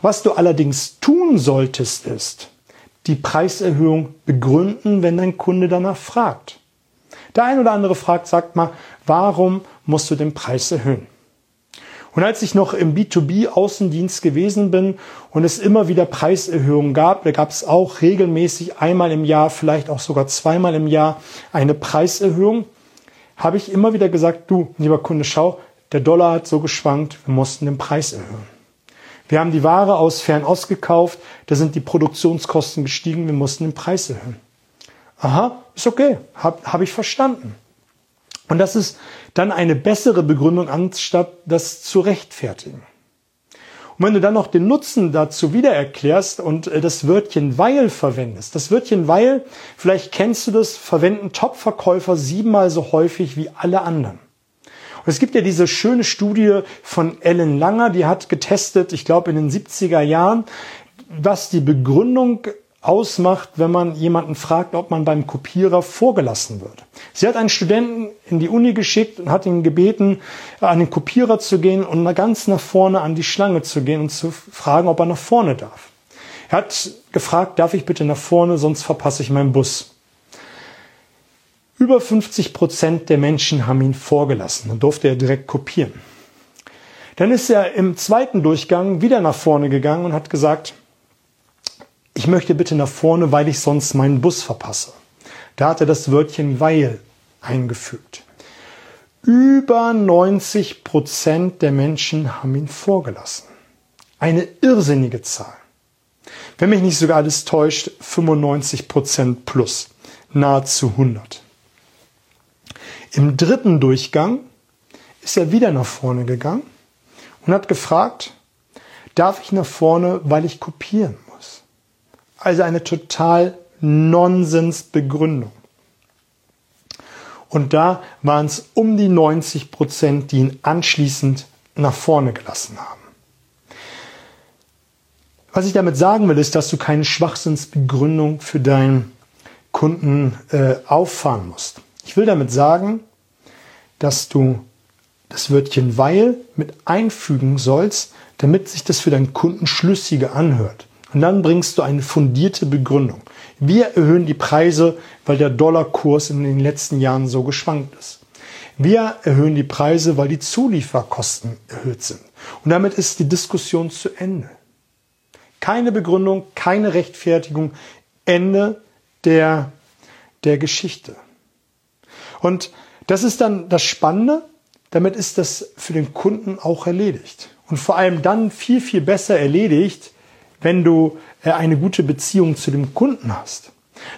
Was du allerdings tun solltest, ist die Preiserhöhung begründen, wenn dein Kunde danach fragt. Der ein oder andere fragt, sagt mal, warum musst du den Preis erhöhen? Und als ich noch im B2B-Außendienst gewesen bin und es immer wieder Preiserhöhungen gab, da gab es auch regelmäßig einmal im Jahr, vielleicht auch sogar zweimal im Jahr eine Preiserhöhung, habe ich immer wieder gesagt, du, lieber Kunde, schau, der Dollar hat so geschwankt, wir mussten den Preis erhöhen. Wir haben die Ware aus Fernost gekauft, da sind die Produktionskosten gestiegen, wir mussten den Preis erhöhen. Aha, ist okay, habe hab ich verstanden. Und das ist dann eine bessere Begründung, anstatt das zu rechtfertigen. Und wenn du dann noch den Nutzen dazu wieder erklärst und äh, das Wörtchen weil verwendest, das Wörtchen weil, vielleicht kennst du das, verwenden Top-Verkäufer siebenmal so häufig wie alle anderen. Und es gibt ja diese schöne Studie von Ellen Langer, die hat getestet, ich glaube in den 70er Jahren, was die Begründung ausmacht, wenn man jemanden fragt, ob man beim Kopierer vorgelassen wird. Sie hat einen Studenten in die Uni geschickt und hat ihn gebeten, an den Kopierer zu gehen und ganz nach vorne an die Schlange zu gehen und zu fragen, ob er nach vorne darf. Er hat gefragt, darf ich bitte nach vorne, sonst verpasse ich meinen Bus. Über 50 Prozent der Menschen haben ihn vorgelassen. Dann durfte er direkt kopieren. Dann ist er im zweiten Durchgang wieder nach vorne gegangen und hat gesagt, ich möchte bitte nach vorne, weil ich sonst meinen Bus verpasse. Da hat er das Wörtchen weil eingefügt. Über 90 Prozent der Menschen haben ihn vorgelassen. Eine irrsinnige Zahl. Wenn mich nicht sogar alles täuscht, 95 Prozent plus. Nahezu 100. Im dritten Durchgang ist er wieder nach vorne gegangen und hat gefragt, darf ich nach vorne, weil ich kopieren muss? Also eine total Nonsensbegründung. Und da waren es um die 90 Prozent, die ihn anschließend nach vorne gelassen haben. Was ich damit sagen will, ist, dass du keine Schwachsinnsbegründung für deinen Kunden äh, auffahren musst. Ich will damit sagen, dass du das Wörtchen weil mit einfügen sollst, damit sich das für deinen Kunden schlüssiger anhört. Und dann bringst du eine fundierte Begründung. Wir erhöhen die Preise, weil der Dollarkurs in den letzten Jahren so geschwankt ist. Wir erhöhen die Preise, weil die Zulieferkosten erhöht sind. Und damit ist die Diskussion zu Ende. Keine Begründung, keine Rechtfertigung, Ende der, der Geschichte. Und das ist dann das Spannende. Damit ist das für den Kunden auch erledigt. Und vor allem dann viel, viel besser erledigt, wenn du äh, eine gute Beziehung zu dem Kunden hast.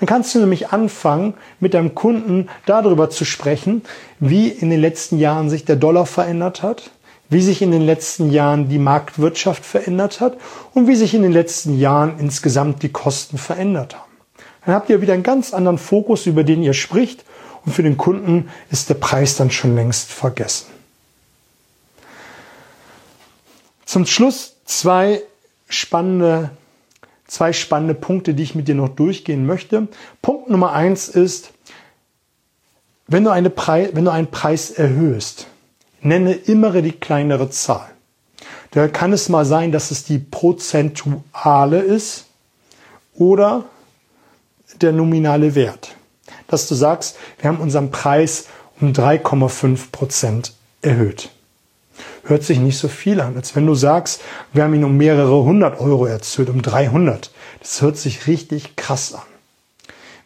Dann kannst du nämlich anfangen, mit deinem Kunden darüber zu sprechen, wie in den letzten Jahren sich der Dollar verändert hat, wie sich in den letzten Jahren die Marktwirtschaft verändert hat und wie sich in den letzten Jahren insgesamt die Kosten verändert haben. Dann habt ihr wieder einen ganz anderen Fokus, über den ihr spricht und für den Kunden ist der Preis dann schon längst vergessen. Zum Schluss zwei spannende, zwei spannende Punkte, die ich mit dir noch durchgehen möchte. Punkt Nummer eins ist, wenn du, eine Preis, wenn du einen Preis erhöhst, nenne immer die kleinere Zahl. Da kann es mal sein, dass es die prozentuale ist oder der nominale Wert dass du sagst, wir haben unseren Preis um 3,5 Prozent erhöht. Hört sich nicht so viel an, als wenn du sagst, wir haben ihn um mehrere hundert Euro erhöht, um 300. Das hört sich richtig krass an.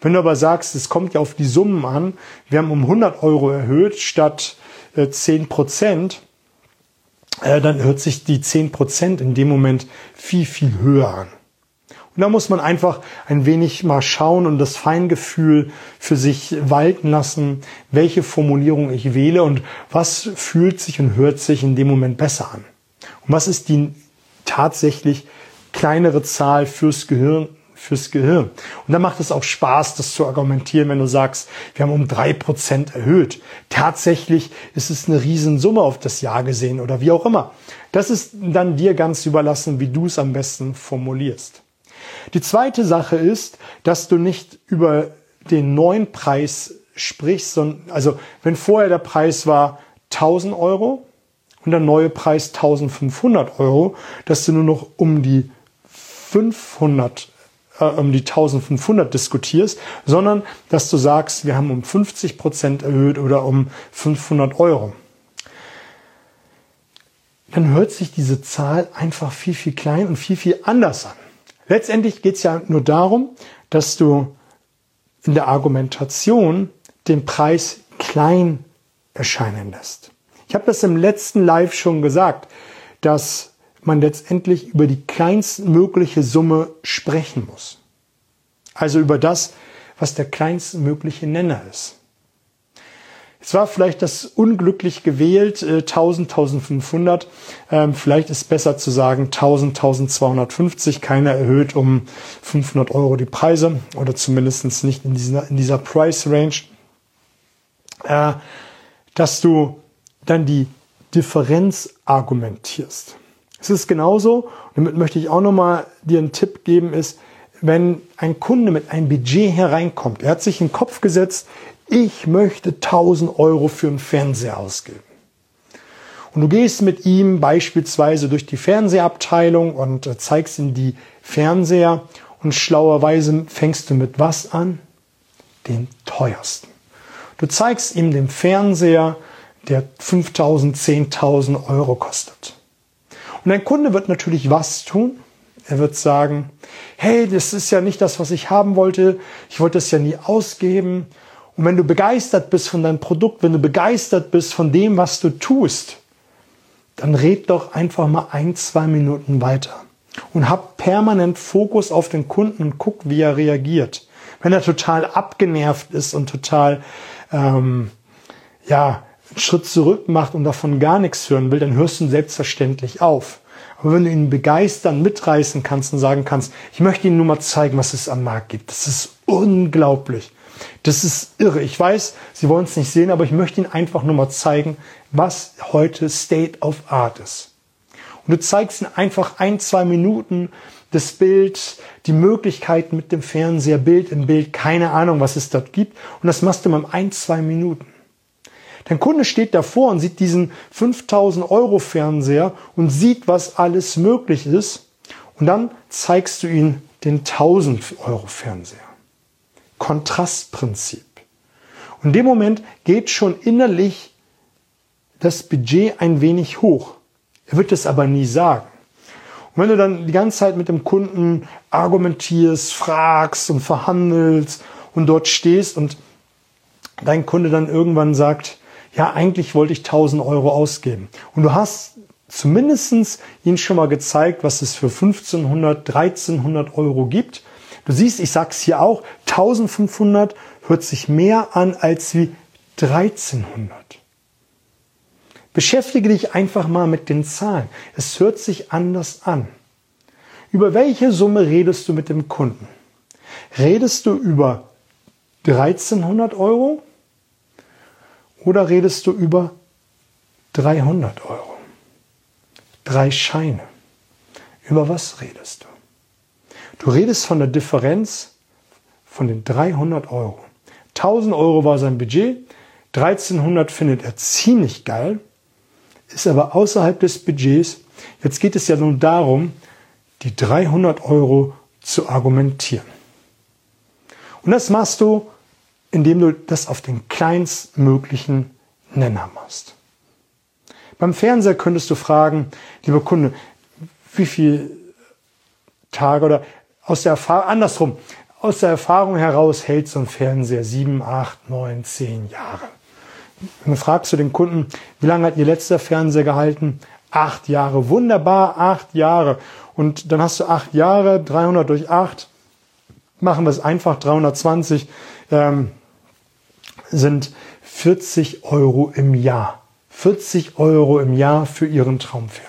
Wenn du aber sagst, es kommt ja auf die Summen an, wir haben um 100 Euro erhöht statt äh, 10 Prozent, äh, dann hört sich die 10 Prozent in dem Moment viel, viel höher an. Und da muss man einfach ein wenig mal schauen und das Feingefühl für sich walten lassen, welche Formulierung ich wähle und was fühlt sich und hört sich in dem Moment besser an. Und was ist die tatsächlich kleinere Zahl fürs Gehirn, fürs Gehirn. Und dann macht es auch Spaß, das zu argumentieren, wenn du sagst, wir haben um drei Prozent erhöht. Tatsächlich ist es eine Riesensumme auf das Jahr gesehen oder wie auch immer. Das ist dann dir ganz überlassen, wie du es am besten formulierst. Die zweite Sache ist, dass du nicht über den neuen Preis sprichst, sondern, also wenn vorher der Preis war 1000 Euro und der neue Preis 1500 Euro, dass du nur noch um die 500 äh, um die 1500 diskutierst, sondern dass du sagst, wir haben um 50 Prozent erhöht oder um 500 Euro. Dann hört sich diese Zahl einfach viel, viel klein und viel, viel anders an. Letztendlich geht es ja nur darum, dass du in der Argumentation den Preis klein erscheinen lässt. Ich habe das im letzten Live schon gesagt, dass man letztendlich über die kleinstmögliche Summe sprechen muss. Also über das, was der kleinstmögliche Nenner ist. Es war vielleicht das unglücklich gewählt, 1000, äh, 1500. Ähm, vielleicht ist besser zu sagen 1000, 1250. Keiner erhöht um 500 Euro die Preise oder zumindest nicht in dieser, in dieser Price Range. Äh, dass du dann die Differenz argumentierst. Es ist genauso, damit möchte ich auch nochmal dir einen Tipp geben, ist, wenn ein Kunde mit einem Budget hereinkommt, er hat sich in den Kopf gesetzt, ich möchte 1000 Euro für einen Fernseher ausgeben. Und du gehst mit ihm beispielsweise durch die Fernsehabteilung und äh, zeigst ihm die Fernseher und schlauerweise fängst du mit was an? Den teuersten. Du zeigst ihm den Fernseher, der 5000, 10.000 Euro kostet. Und ein Kunde wird natürlich was tun? Er wird sagen, hey, das ist ja nicht das, was ich haben wollte. Ich wollte es ja nie ausgeben. Und wenn du begeistert bist von deinem Produkt, wenn du begeistert bist von dem, was du tust, dann red doch einfach mal ein, zwei Minuten weiter und hab permanent Fokus auf den Kunden und guck, wie er reagiert. Wenn er total abgenervt ist und total, ähm, ja, einen Schritt zurück macht und davon gar nichts hören will, dann hörst du selbstverständlich auf. Aber wenn du ihn begeistern, mitreißen kannst und sagen kannst, ich möchte Ihnen nur mal zeigen, was es am Markt gibt. Das ist unglaublich. Das ist irre. Ich weiß, Sie wollen es nicht sehen, aber ich möchte Ihnen einfach nur mal zeigen, was heute State of Art ist. Und du zeigst Ihnen einfach ein, zwei Minuten das Bild, die Möglichkeiten mit dem Fernseher, Bild im Bild, keine Ahnung, was es dort gibt. Und das machst du mal ein, zwei Minuten. Dein Kunde steht davor und sieht diesen 5000 Euro Fernseher und sieht, was alles möglich ist. Und dann zeigst du ihm den 1000 Euro Fernseher. Kontrastprinzip. Und in dem Moment geht schon innerlich das Budget ein wenig hoch. Er wird es aber nie sagen. Und wenn du dann die ganze Zeit mit dem Kunden argumentierst, fragst und verhandelst und dort stehst und dein Kunde dann irgendwann sagt, ja, eigentlich wollte ich 1000 Euro ausgeben. Und du hast zumindestens ihn schon mal gezeigt, was es für 1500, 1300 Euro gibt Du siehst, ich sag's hier auch, 1500 hört sich mehr an als wie 1300. Beschäftige dich einfach mal mit den Zahlen. Es hört sich anders an. Über welche Summe redest du mit dem Kunden? Redest du über 1300 Euro oder redest du über 300 Euro? Drei Scheine. Über was redest du? Du redest von der Differenz von den 300 Euro. 1000 Euro war sein Budget, 1300 findet er ziemlich geil, ist aber außerhalb des Budgets. Jetzt geht es ja nun darum, die 300 Euro zu argumentieren. Und das machst du, indem du das auf den kleinstmöglichen Nenner machst. Beim Fernseher könntest du fragen, lieber Kunde, wie viele Tage oder aus der Erfahrung, andersrum, aus der Erfahrung heraus hält so ein Fernseher sieben, acht, neun, zehn Jahre. Dann fragst du den Kunden, wie lange hat Ihr letzter Fernseher gehalten? Acht Jahre. Wunderbar, acht Jahre. Und dann hast du acht Jahre, 300 durch acht. Machen wir es einfach, 320 ähm, sind 40 Euro im Jahr. 40 Euro im Jahr für Ihren Traumfernseher.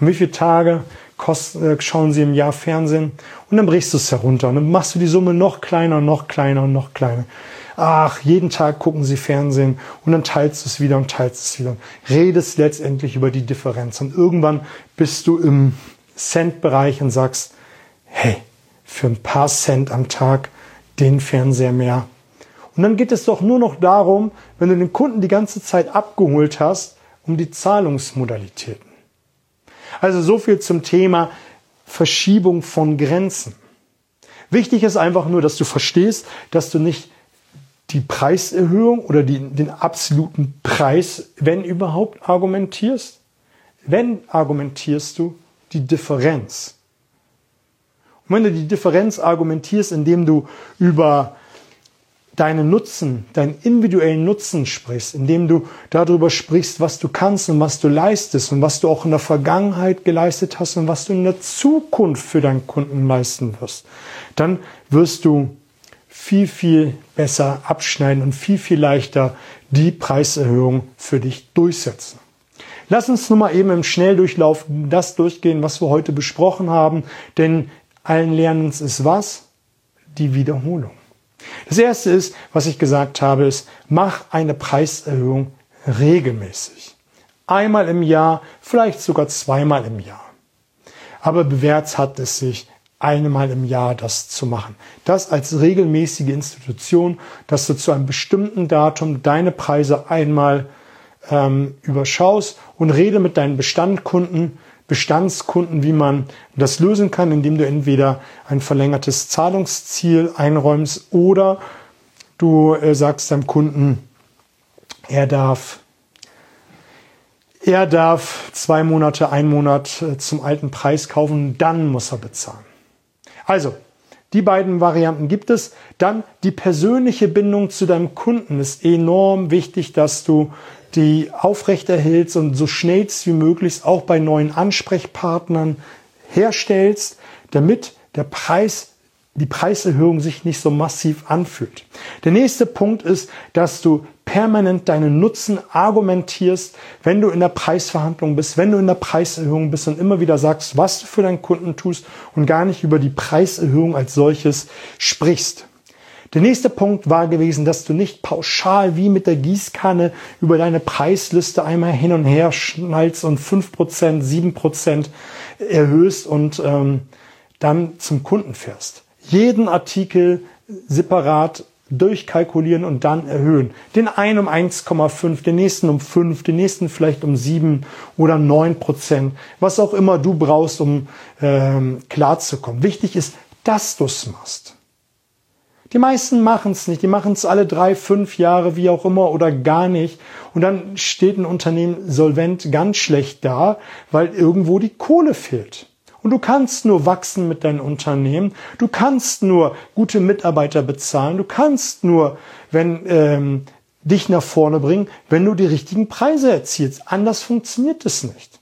Und wie viele Tage kosten, äh, schauen sie im Jahr Fernsehen und dann brichst du es herunter und dann machst du die Summe noch kleiner, noch kleiner und noch kleiner. Ach, jeden Tag gucken sie Fernsehen und dann teilst du es wieder und teilst es wieder. Redest letztendlich über die Differenz und irgendwann bist du im Cent-Bereich und sagst, hey, für ein paar Cent am Tag den Fernseher mehr. Und dann geht es doch nur noch darum, wenn du den Kunden die ganze Zeit abgeholt hast, um die Zahlungsmodalitäten. Also so viel zum Thema Verschiebung von Grenzen. Wichtig ist einfach nur, dass du verstehst, dass du nicht die Preiserhöhung oder die, den absoluten Preis, wenn überhaupt, argumentierst. Wenn argumentierst du die Differenz. Und wenn du die Differenz argumentierst, indem du über deinen Nutzen, deinen individuellen Nutzen sprichst, indem du darüber sprichst, was du kannst und was du leistest und was du auch in der Vergangenheit geleistet hast und was du in der Zukunft für deinen Kunden leisten wirst, dann wirst du viel, viel besser abschneiden und viel, viel leichter die Preiserhöhung für dich durchsetzen. Lass uns nun mal eben im Schnelldurchlauf das durchgehen, was wir heute besprochen haben, denn allen Lernens ist was? Die Wiederholung. Das erste ist, was ich gesagt habe, ist, mach eine Preiserhöhung regelmäßig. Einmal im Jahr, vielleicht sogar zweimal im Jahr. Aber bewährt hat es sich, einmal im Jahr das zu machen. Das als regelmäßige Institution, dass du zu einem bestimmten Datum deine Preise einmal ähm, überschaust und rede mit deinen Bestandkunden, Bestandskunden, wie man das lösen kann, indem du entweder ein verlängertes Zahlungsziel einräumst oder du äh, sagst deinem Kunden, er darf er darf zwei Monate, ein Monat äh, zum alten Preis kaufen, dann muss er bezahlen. Also, die beiden Varianten gibt es. Dann die persönliche Bindung zu deinem Kunden ist enorm wichtig, dass du die aufrechterhältst und so schnellst wie möglich auch bei neuen Ansprechpartnern herstellst, damit der Preis die Preiserhöhung sich nicht so massiv anfühlt. Der nächste Punkt ist, dass du permanent deinen Nutzen argumentierst, wenn du in der Preisverhandlung bist, wenn du in der Preiserhöhung bist und immer wieder sagst, was du für deinen Kunden tust und gar nicht über die Preiserhöhung als solches sprichst. Der nächste Punkt war gewesen, dass du nicht pauschal wie mit der Gießkanne über deine Preisliste einmal hin und her schnallst und fünf Prozent, sieben Prozent erhöhst und ähm, dann zum Kunden fährst. Jeden Artikel separat durchkalkulieren und dann erhöhen. Den einen um 1,5, den nächsten um 5, den nächsten vielleicht um 7 oder 9 Prozent, was auch immer du brauchst, um ähm, klarzukommen. Wichtig ist, dass du es machst. Die meisten machen es nicht. Die machen es alle drei, fünf Jahre, wie auch immer, oder gar nicht. Und dann steht ein Unternehmen solvent ganz schlecht da, weil irgendwo die Kohle fehlt. Und du kannst nur wachsen mit deinem Unternehmen. Du kannst nur gute Mitarbeiter bezahlen. Du kannst nur, wenn ähm, dich nach vorne bringen, wenn du die richtigen Preise erzielst. Anders funktioniert es nicht.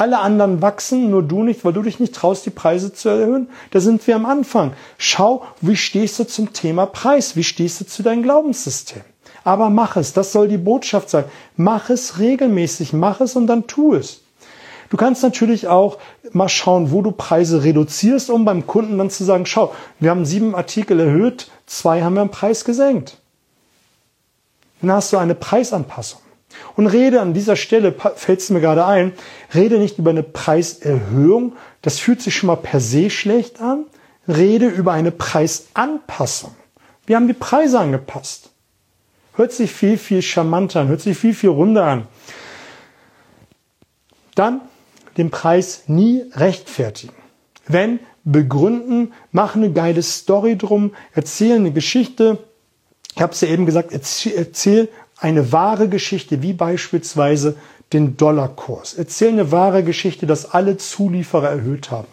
Alle anderen wachsen, nur du nicht, weil du dich nicht traust, die Preise zu erhöhen. Da sind wir am Anfang. Schau, wie stehst du zum Thema Preis? Wie stehst du zu deinem Glaubenssystem? Aber mach es, das soll die Botschaft sein. Mach es regelmäßig, mach es und dann tu es. Du kannst natürlich auch mal schauen, wo du Preise reduzierst, um beim Kunden dann zu sagen, schau, wir haben sieben Artikel erhöht, zwei haben wir am Preis gesenkt. Dann hast du eine Preisanpassung. Und rede an dieser Stelle, fällt es mir gerade ein, rede nicht über eine Preiserhöhung, das fühlt sich schon mal per se schlecht an, rede über eine Preisanpassung. Wir haben die Preise angepasst. Hört sich viel, viel charmanter an, hört sich viel, viel runder an. Dann den Preis nie rechtfertigen. Wenn begründen, mach eine geile Story drum, erzähl eine Geschichte. Ich habe es ja eben gesagt, erzähl eine wahre Geschichte, wie beispielsweise den Dollarkurs. Erzähl eine wahre Geschichte, dass alle Zulieferer erhöht haben.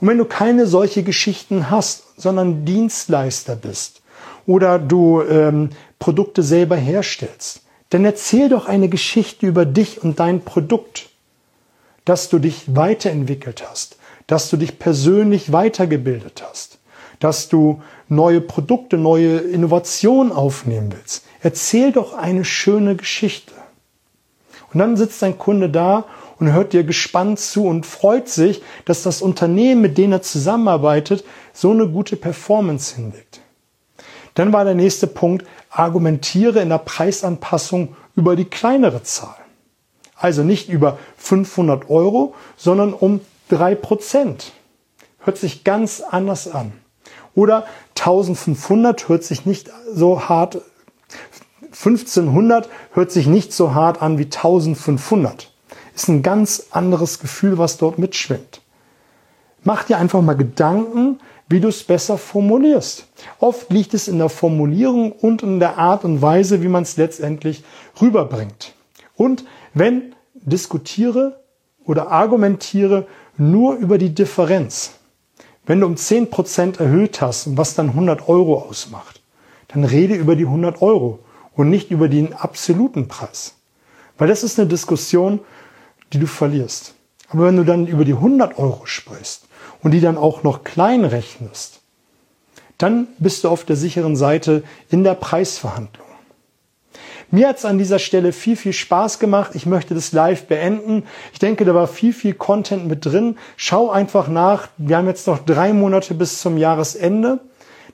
Und wenn du keine solche Geschichten hast, sondern Dienstleister bist oder du ähm, Produkte selber herstellst, dann erzähl doch eine Geschichte über dich und dein Produkt dass du dich weiterentwickelt hast, dass du dich persönlich weitergebildet hast, dass du neue Produkte, neue Innovationen aufnehmen willst. Erzähl doch eine schöne Geschichte. Und dann sitzt dein Kunde da und hört dir gespannt zu und freut sich, dass das Unternehmen, mit dem er zusammenarbeitet, so eine gute Performance hinlegt. Dann war der nächste Punkt, argumentiere in der Preisanpassung über die kleinere Zahl. Also nicht über 500 Euro, sondern um 3 Prozent. Hört sich ganz anders an. Oder 1500 hört sich nicht so hart, 1500 hört sich nicht so hart an wie 1500. Ist ein ganz anderes Gefühl, was dort mitschwingt. Mach dir einfach mal Gedanken, wie du es besser formulierst. Oft liegt es in der Formulierung und in der Art und Weise, wie man es letztendlich rüberbringt. Und wenn diskutiere oder argumentiere nur über die Differenz. Wenn du um 10% erhöht hast, was dann 100 Euro ausmacht, dann rede über die 100 Euro und nicht über den absoluten Preis. Weil das ist eine Diskussion, die du verlierst. Aber wenn du dann über die 100 Euro sprichst und die dann auch noch klein rechnest, dann bist du auf der sicheren Seite in der Preisverhandlung. Mir hat es an dieser Stelle viel, viel Spaß gemacht. Ich möchte das live beenden. Ich denke, da war viel, viel Content mit drin. Schau einfach nach. Wir haben jetzt noch drei Monate bis zum Jahresende.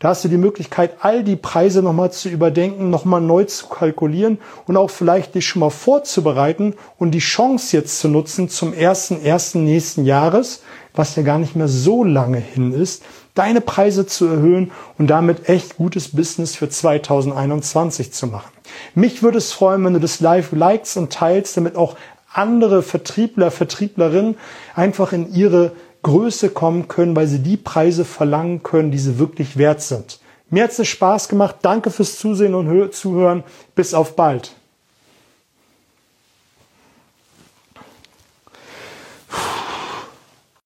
Da hast du die Möglichkeit, all die Preise nochmal zu überdenken, nochmal neu zu kalkulieren und auch vielleicht dich schon mal vorzubereiten und die Chance jetzt zu nutzen zum ersten, ersten nächsten Jahres, was ja gar nicht mehr so lange hin ist, deine Preise zu erhöhen und damit echt gutes Business für 2021 zu machen. Mich würde es freuen, wenn du das live likest und teilst, damit auch andere Vertriebler, Vertrieblerinnen einfach in ihre Größe kommen können, weil sie die Preise verlangen können, die sie wirklich wert sind. Mir hat es Spaß gemacht. Danke fürs Zusehen und Zuhören. Bis auf bald.